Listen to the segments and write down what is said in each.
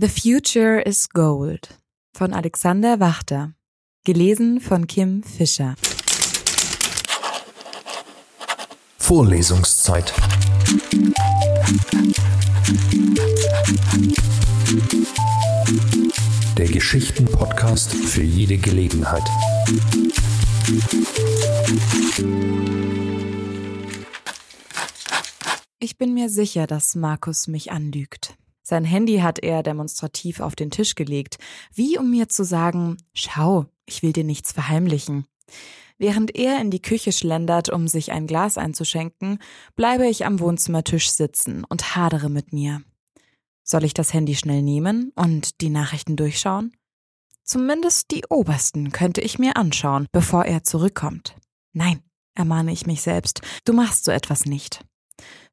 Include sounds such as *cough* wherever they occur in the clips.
The Future is Gold von Alexander Wachter. Gelesen von Kim Fischer. Vorlesungszeit. Der Geschichten-Podcast für jede Gelegenheit. Ich bin mir sicher, dass Markus mich anlügt. Sein Handy hat er demonstrativ auf den Tisch gelegt, wie um mir zu sagen, schau, ich will dir nichts verheimlichen. Während er in die Küche schlendert, um sich ein Glas einzuschenken, bleibe ich am Wohnzimmertisch sitzen und hadere mit mir. Soll ich das Handy schnell nehmen und die Nachrichten durchschauen? Zumindest die obersten könnte ich mir anschauen, bevor er zurückkommt. Nein, ermahne ich mich selbst, du machst so etwas nicht.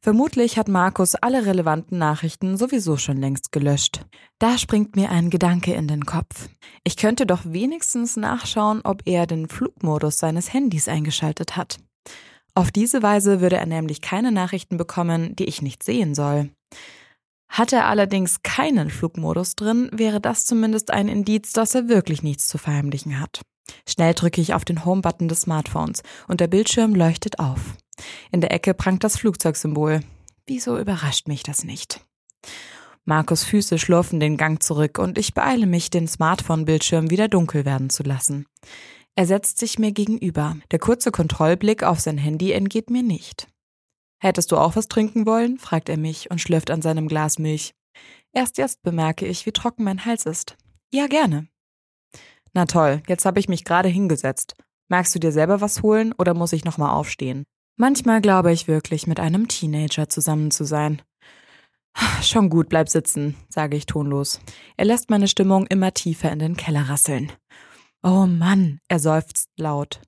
Vermutlich hat Markus alle relevanten Nachrichten sowieso schon längst gelöscht. Da springt mir ein Gedanke in den Kopf. Ich könnte doch wenigstens nachschauen, ob er den Flugmodus seines Handys eingeschaltet hat. Auf diese Weise würde er nämlich keine Nachrichten bekommen, die ich nicht sehen soll. Hat er allerdings keinen Flugmodus drin, wäre das zumindest ein Indiz, dass er wirklich nichts zu verheimlichen hat. Schnell drücke ich auf den Home-Button des Smartphones und der Bildschirm leuchtet auf. In der Ecke prangt das Flugzeugsymbol. Wieso überrascht mich das nicht? Markus Füße schlurfen den Gang zurück und ich beeile mich, den Smartphone-Bildschirm wieder dunkel werden zu lassen. Er setzt sich mir gegenüber. Der kurze Kontrollblick auf sein Handy entgeht mir nicht. Hättest du auch was trinken wollen? fragt er mich und schlürft an seinem Glas Milch. Erst jetzt bemerke ich, wie trocken mein Hals ist. Ja, gerne. Na toll, jetzt habe ich mich gerade hingesetzt. Magst du dir selber was holen oder muss ich nochmal aufstehen? Manchmal glaube ich wirklich, mit einem Teenager zusammen zu sein. Schon gut, bleib sitzen, sage ich tonlos. Er lässt meine Stimmung immer tiefer in den Keller rasseln. Oh Mann, er seufzt laut.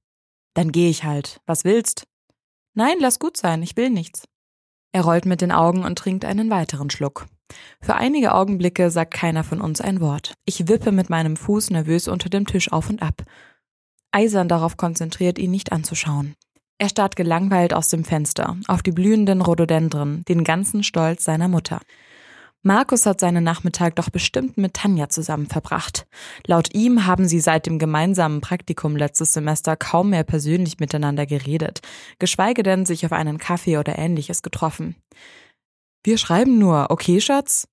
Dann geh ich halt. Was willst? Nein, lass gut sein, ich will nichts. Er rollt mit den Augen und trinkt einen weiteren Schluck. Für einige Augenblicke sagt keiner von uns ein Wort. Ich wippe mit meinem Fuß nervös unter dem Tisch auf und ab. Eisern darauf konzentriert, ihn nicht anzuschauen. Er starrt gelangweilt aus dem Fenster auf die blühenden Rhododendren, den ganzen Stolz seiner Mutter. Markus hat seinen Nachmittag doch bestimmt mit Tanja zusammen verbracht. Laut ihm haben sie seit dem gemeinsamen Praktikum letztes Semester kaum mehr persönlich miteinander geredet, geschweige denn sich auf einen Kaffee oder ähnliches getroffen. Wir schreiben nur, okay, Schatz?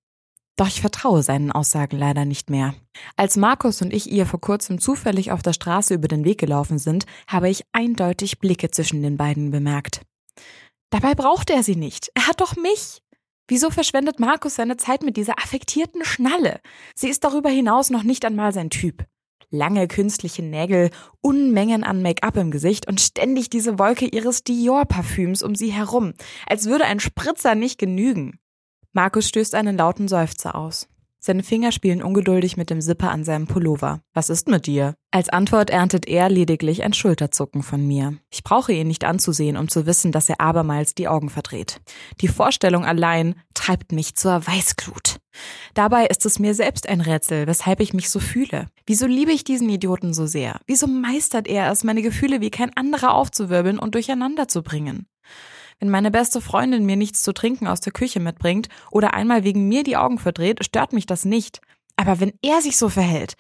Doch ich vertraue seinen Aussagen leider nicht mehr. Als Markus und ich ihr vor kurzem zufällig auf der Straße über den Weg gelaufen sind, habe ich eindeutig Blicke zwischen den beiden bemerkt. Dabei braucht er sie nicht. Er hat doch mich. Wieso verschwendet Markus seine Zeit mit dieser affektierten Schnalle? Sie ist darüber hinaus noch nicht einmal sein Typ. Lange künstliche Nägel, Unmengen an Make-up im Gesicht und ständig diese Wolke ihres Dior-Parfüms um sie herum, als würde ein Spritzer nicht genügen. Markus stößt einen lauten Seufzer aus. Seine Finger spielen ungeduldig mit dem Zipper an seinem Pullover. Was ist mit dir? Als Antwort erntet er lediglich ein Schulterzucken von mir. Ich brauche ihn nicht anzusehen, um zu wissen, dass er abermals die Augen verdreht. Die Vorstellung allein treibt mich zur Weißglut. Dabei ist es mir selbst ein Rätsel, weshalb ich mich so fühle. Wieso liebe ich diesen Idioten so sehr? Wieso meistert er es, meine Gefühle wie kein anderer aufzuwirbeln und durcheinander zu bringen? Wenn meine beste Freundin mir nichts zu trinken aus der Küche mitbringt oder einmal wegen mir die Augen verdreht, stört mich das nicht. Aber wenn er sich so verhält,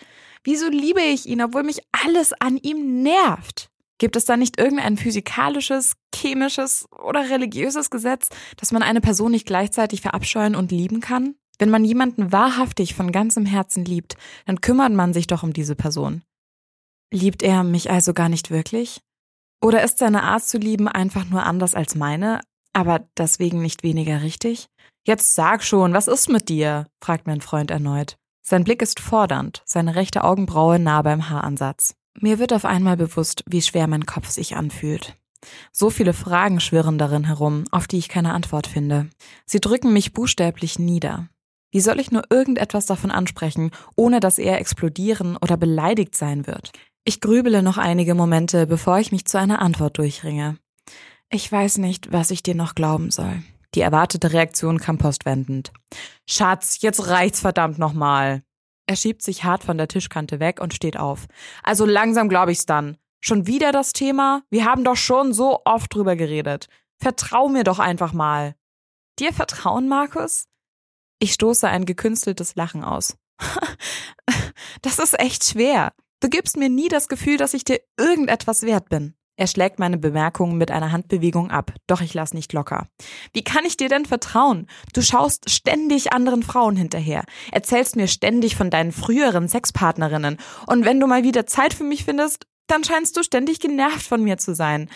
wieso liebe ich ihn, obwohl mich alles an ihm nervt? Gibt es da nicht irgendein physikalisches, chemisches oder religiöses Gesetz, dass man eine Person nicht gleichzeitig verabscheuen und lieben kann? Wenn man jemanden wahrhaftig von ganzem Herzen liebt, dann kümmert man sich doch um diese Person. Liebt er mich also gar nicht wirklich? Oder ist seine Art zu lieben einfach nur anders als meine, aber deswegen nicht weniger richtig? Jetzt sag schon, was ist mit dir? fragt mein Freund erneut. Sein Blick ist fordernd, seine rechte Augenbraue nah beim Haaransatz. Mir wird auf einmal bewusst, wie schwer mein Kopf sich anfühlt. So viele Fragen schwirren darin herum, auf die ich keine Antwort finde. Sie drücken mich buchstäblich nieder. Wie soll ich nur irgendetwas davon ansprechen, ohne dass er explodieren oder beleidigt sein wird? Ich grübele noch einige Momente, bevor ich mich zu einer Antwort durchringe. Ich weiß nicht, was ich dir noch glauben soll. Die erwartete Reaktion kam postwendend. Schatz, jetzt reicht's verdammt nochmal. Er schiebt sich hart von der Tischkante weg und steht auf. Also langsam glaube ich's dann. Schon wieder das Thema? Wir haben doch schon so oft drüber geredet. Vertrau mir doch einfach mal. Dir vertrauen, Markus? Ich stoße ein gekünsteltes Lachen aus. *laughs* das ist echt schwer. Du gibst mir nie das Gefühl, dass ich dir irgendetwas wert bin. Er schlägt meine Bemerkungen mit einer Handbewegung ab, doch ich lass nicht locker. Wie kann ich dir denn vertrauen? Du schaust ständig anderen Frauen hinterher, erzählst mir ständig von deinen früheren Sexpartnerinnen und wenn du mal wieder Zeit für mich findest, dann scheinst du ständig genervt von mir zu sein.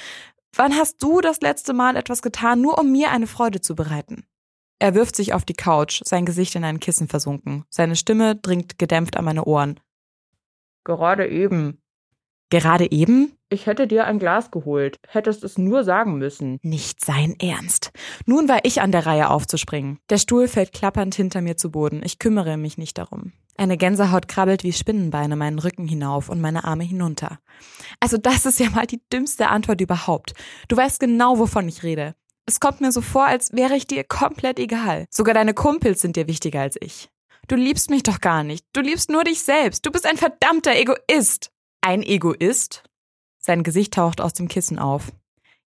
Wann hast du das letzte Mal etwas getan, nur um mir eine Freude zu bereiten? Er wirft sich auf die Couch, sein Gesicht in ein Kissen versunken. Seine Stimme dringt gedämpft an meine Ohren. Gerade eben. Gerade eben? Ich hätte dir ein Glas geholt, hättest es nur sagen müssen. Nicht sein Ernst. Nun war ich an der Reihe aufzuspringen. Der Stuhl fällt klappernd hinter mir zu Boden. Ich kümmere mich nicht darum. Eine Gänsehaut krabbelt wie Spinnenbeine meinen Rücken hinauf und meine Arme hinunter. Also das ist ja mal die dümmste Antwort überhaupt. Du weißt genau, wovon ich rede. Es kommt mir so vor, als wäre ich dir komplett egal. Sogar deine Kumpels sind dir wichtiger als ich. Du liebst mich doch gar nicht. Du liebst nur dich selbst. Du bist ein verdammter Egoist. Ein Egoist? Sein Gesicht taucht aus dem Kissen auf.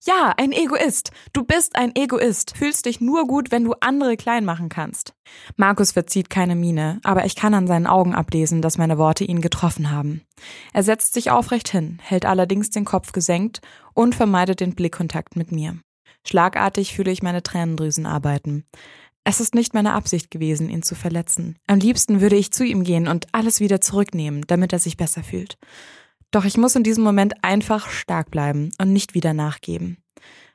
Ja, ein Egoist. Du bist ein Egoist. Fühlst dich nur gut, wenn du andere klein machen kannst. Markus verzieht keine Miene, aber ich kann an seinen Augen ablesen, dass meine Worte ihn getroffen haben. Er setzt sich aufrecht hin, hält allerdings den Kopf gesenkt und vermeidet den Blickkontakt mit mir. Schlagartig fühle ich meine Tränendrüsen arbeiten. Es ist nicht meine Absicht gewesen, ihn zu verletzen. Am liebsten würde ich zu ihm gehen und alles wieder zurücknehmen, damit er sich besser fühlt. Doch ich muss in diesem Moment einfach stark bleiben und nicht wieder nachgeben.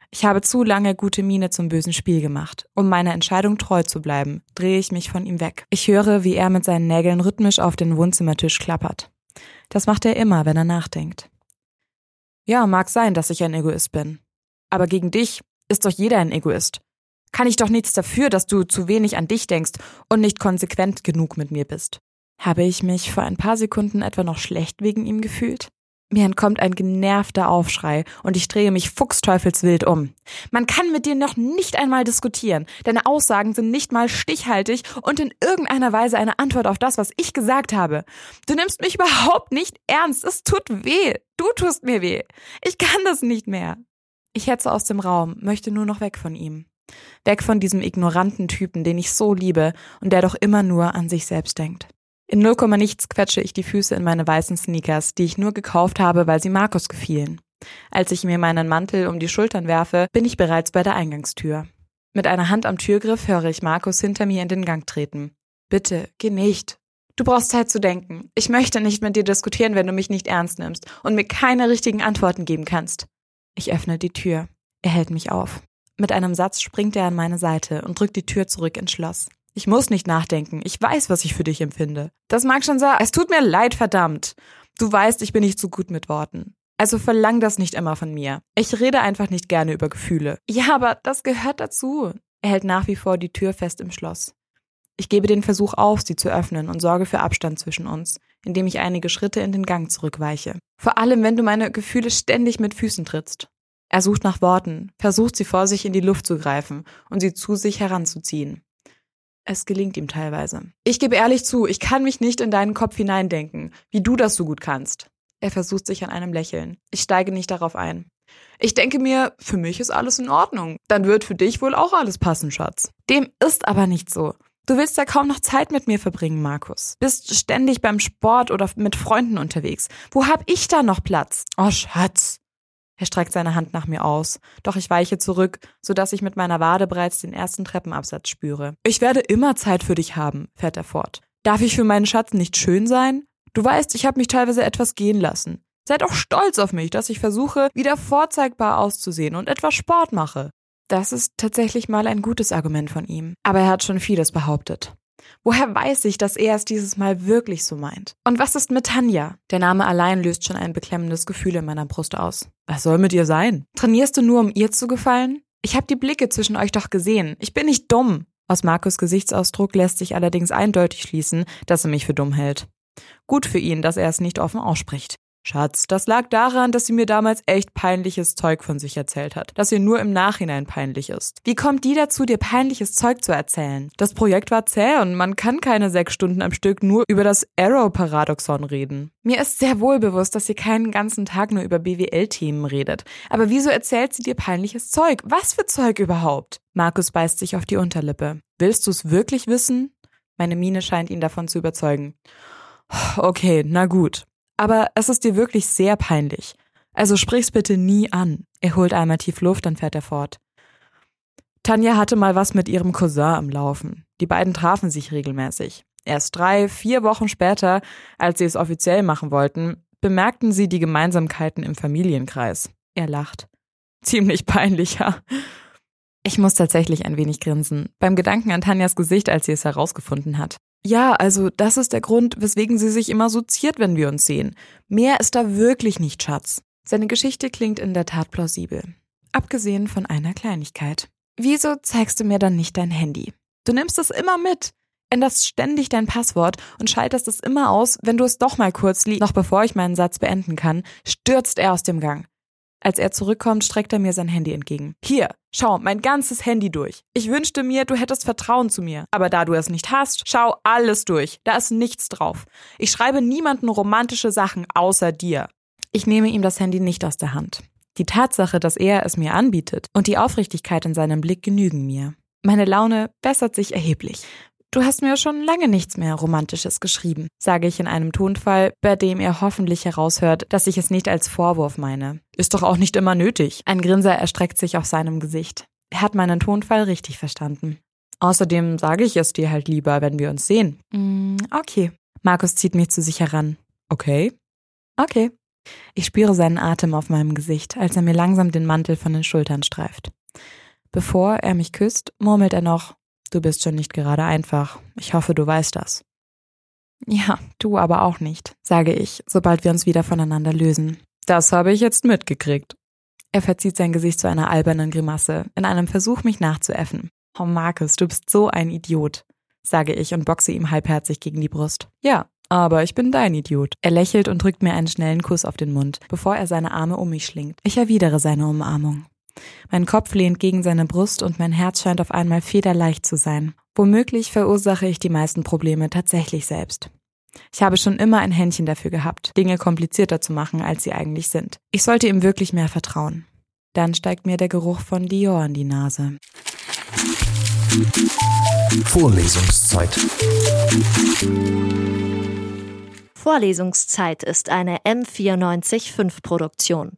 Ich habe zu lange gute Miene zum bösen Spiel gemacht. Um meiner Entscheidung treu zu bleiben, drehe ich mich von ihm weg. Ich höre, wie er mit seinen Nägeln rhythmisch auf den Wohnzimmertisch klappert. Das macht er immer, wenn er nachdenkt. Ja, mag sein, dass ich ein Egoist bin. Aber gegen dich ist doch jeder ein Egoist. Kann ich doch nichts dafür, dass du zu wenig an dich denkst und nicht konsequent genug mit mir bist. Habe ich mich vor ein paar Sekunden etwa noch schlecht wegen ihm gefühlt? Mir entkommt ein genervter Aufschrei und ich drehe mich fuchsteufelswild um. Man kann mit dir noch nicht einmal diskutieren. Deine Aussagen sind nicht mal stichhaltig und in irgendeiner Weise eine Antwort auf das, was ich gesagt habe. Du nimmst mich überhaupt nicht ernst. Es tut weh. Du tust mir weh. Ich kann das nicht mehr. Ich hetze aus dem Raum, möchte nur noch weg von ihm. Weg von diesem ignoranten Typen, den ich so liebe und der doch immer nur an sich selbst denkt. In null Komma nichts quetsche ich die Füße in meine weißen Sneakers, die ich nur gekauft habe, weil sie Markus gefielen. Als ich mir meinen Mantel um die Schultern werfe, bin ich bereits bei der Eingangstür. Mit einer Hand am Türgriff höre ich Markus hinter mir in den Gang treten. Bitte, geh nicht. Du brauchst Zeit zu denken. Ich möchte nicht mit dir diskutieren, wenn du mich nicht ernst nimmst und mir keine richtigen Antworten geben kannst. Ich öffne die Tür. Er hält mich auf. Mit einem Satz springt er an meine Seite und drückt die Tür zurück ins Schloss. Ich muss nicht nachdenken. Ich weiß, was ich für dich empfinde. Das mag schon sein. Es tut mir leid, verdammt. Du weißt, ich bin nicht so gut mit Worten. Also verlang das nicht immer von mir. Ich rede einfach nicht gerne über Gefühle. Ja, aber das gehört dazu. Er hält nach wie vor die Tür fest im Schloss. Ich gebe den Versuch auf, sie zu öffnen und sorge für Abstand zwischen uns, indem ich einige Schritte in den Gang zurückweiche. Vor allem, wenn du meine Gefühle ständig mit Füßen trittst. Er sucht nach Worten, versucht sie vor sich in die Luft zu greifen und sie zu sich heranzuziehen. Es gelingt ihm teilweise. Ich gebe ehrlich zu, ich kann mich nicht in deinen Kopf hineindenken, wie du das so gut kannst. Er versucht sich an einem Lächeln. Ich steige nicht darauf ein. Ich denke mir, für mich ist alles in Ordnung. Dann wird für dich wohl auch alles passen, Schatz. Dem ist aber nicht so. Du willst ja kaum noch Zeit mit mir verbringen, Markus. Bist ständig beim Sport oder mit Freunden unterwegs. Wo hab ich da noch Platz? Oh, Schatz. Er streckt seine Hand nach mir aus, doch ich weiche zurück, so dass ich mit meiner Wade bereits den ersten Treppenabsatz spüre. Ich werde immer Zeit für dich haben, fährt er fort. Darf ich für meinen Schatz nicht schön sein? Du weißt, ich habe mich teilweise etwas gehen lassen. Seid auch stolz auf mich, dass ich versuche, wieder vorzeigbar auszusehen und etwas Sport mache. Das ist tatsächlich mal ein gutes Argument von ihm. Aber er hat schon vieles behauptet. Woher weiß ich, dass er es dieses Mal wirklich so meint? Und was ist mit Tanja? Der Name allein löst schon ein beklemmendes Gefühl in meiner Brust aus. Was soll mit ihr sein? Trainierst du nur, um ihr zu gefallen? Ich habe die Blicke zwischen euch doch gesehen. Ich bin nicht dumm. Aus Markus Gesichtsausdruck lässt sich allerdings eindeutig schließen, dass er mich für dumm hält. Gut für ihn, dass er es nicht offen ausspricht. Schatz, das lag daran, dass sie mir damals echt peinliches Zeug von sich erzählt hat, das ihr nur im Nachhinein peinlich ist. Wie kommt die dazu, dir peinliches Zeug zu erzählen? Das Projekt war zäh und man kann keine sechs Stunden am Stück nur über das Arrow-Paradoxon reden. Mir ist sehr wohl bewusst, dass sie keinen ganzen Tag nur über BWL-Themen redet. Aber wieso erzählt sie dir peinliches Zeug? Was für Zeug überhaupt? Markus beißt sich auf die Unterlippe. Willst du's wirklich wissen? Meine Miene scheint ihn davon zu überzeugen. Okay, na gut. Aber es ist dir wirklich sehr peinlich. Also sprich's bitte nie an. Er holt einmal tief Luft, dann fährt er fort. Tanja hatte mal was mit ihrem Cousin am Laufen. Die beiden trafen sich regelmäßig. Erst drei, vier Wochen später, als sie es offiziell machen wollten, bemerkten sie die Gemeinsamkeiten im Familienkreis. Er lacht. Ziemlich peinlich, ja. Ich muss tatsächlich ein wenig grinsen, beim Gedanken an Tanjas Gesicht, als sie es herausgefunden hat. Ja, also das ist der Grund, weswegen sie sich immer so ziert, wenn wir uns sehen. Mehr ist da wirklich nicht, Schatz. Seine Geschichte klingt in der Tat plausibel. Abgesehen von einer Kleinigkeit. Wieso zeigst du mir dann nicht dein Handy? Du nimmst es immer mit, änderst ständig dein Passwort und schaltest es immer aus, wenn du es doch mal kurz liest. Noch bevor ich meinen Satz beenden kann, stürzt er aus dem Gang. Als er zurückkommt, streckt er mir sein Handy entgegen. Hier, schau, mein ganzes Handy durch. Ich wünschte mir, du hättest Vertrauen zu mir. Aber da du es nicht hast, schau alles durch. Da ist nichts drauf. Ich schreibe niemanden romantische Sachen außer dir. Ich nehme ihm das Handy nicht aus der Hand. Die Tatsache, dass er es mir anbietet und die Aufrichtigkeit in seinem Blick genügen mir. Meine Laune bessert sich erheblich. Du hast mir schon lange nichts mehr Romantisches geschrieben, sage ich in einem Tonfall, bei dem er hoffentlich heraushört, dass ich es nicht als Vorwurf meine. Ist doch auch nicht immer nötig. Ein Grinser erstreckt sich auf seinem Gesicht. Er hat meinen Tonfall richtig verstanden. Außerdem sage ich es dir halt lieber, wenn wir uns sehen. Mm, okay. Markus zieht mich zu sich heran. Okay. Okay. Ich spüre seinen Atem auf meinem Gesicht, als er mir langsam den Mantel von den Schultern streift. Bevor er mich küsst, murmelt er noch, Du bist schon nicht gerade einfach. Ich hoffe, du weißt das. Ja, du aber auch nicht, sage ich, sobald wir uns wieder voneinander lösen. Das habe ich jetzt mitgekriegt. Er verzieht sein Gesicht zu einer albernen Grimasse, in einem Versuch, mich nachzuäffen. Oh Markus, du bist so ein Idiot, sage ich und boxe ihm halbherzig gegen die Brust. Ja, aber ich bin dein Idiot. Er lächelt und drückt mir einen schnellen Kuss auf den Mund, bevor er seine Arme um mich schlingt. Ich erwidere seine Umarmung. Mein Kopf lehnt gegen seine Brust und mein Herz scheint auf einmal federleicht zu sein. Womöglich verursache ich die meisten Probleme tatsächlich selbst. Ich habe schon immer ein Händchen dafür gehabt, Dinge komplizierter zu machen, als sie eigentlich sind. Ich sollte ihm wirklich mehr vertrauen. Dann steigt mir der Geruch von Dior in die Nase. Vorlesungszeit. Vorlesungszeit ist eine M945 Produktion.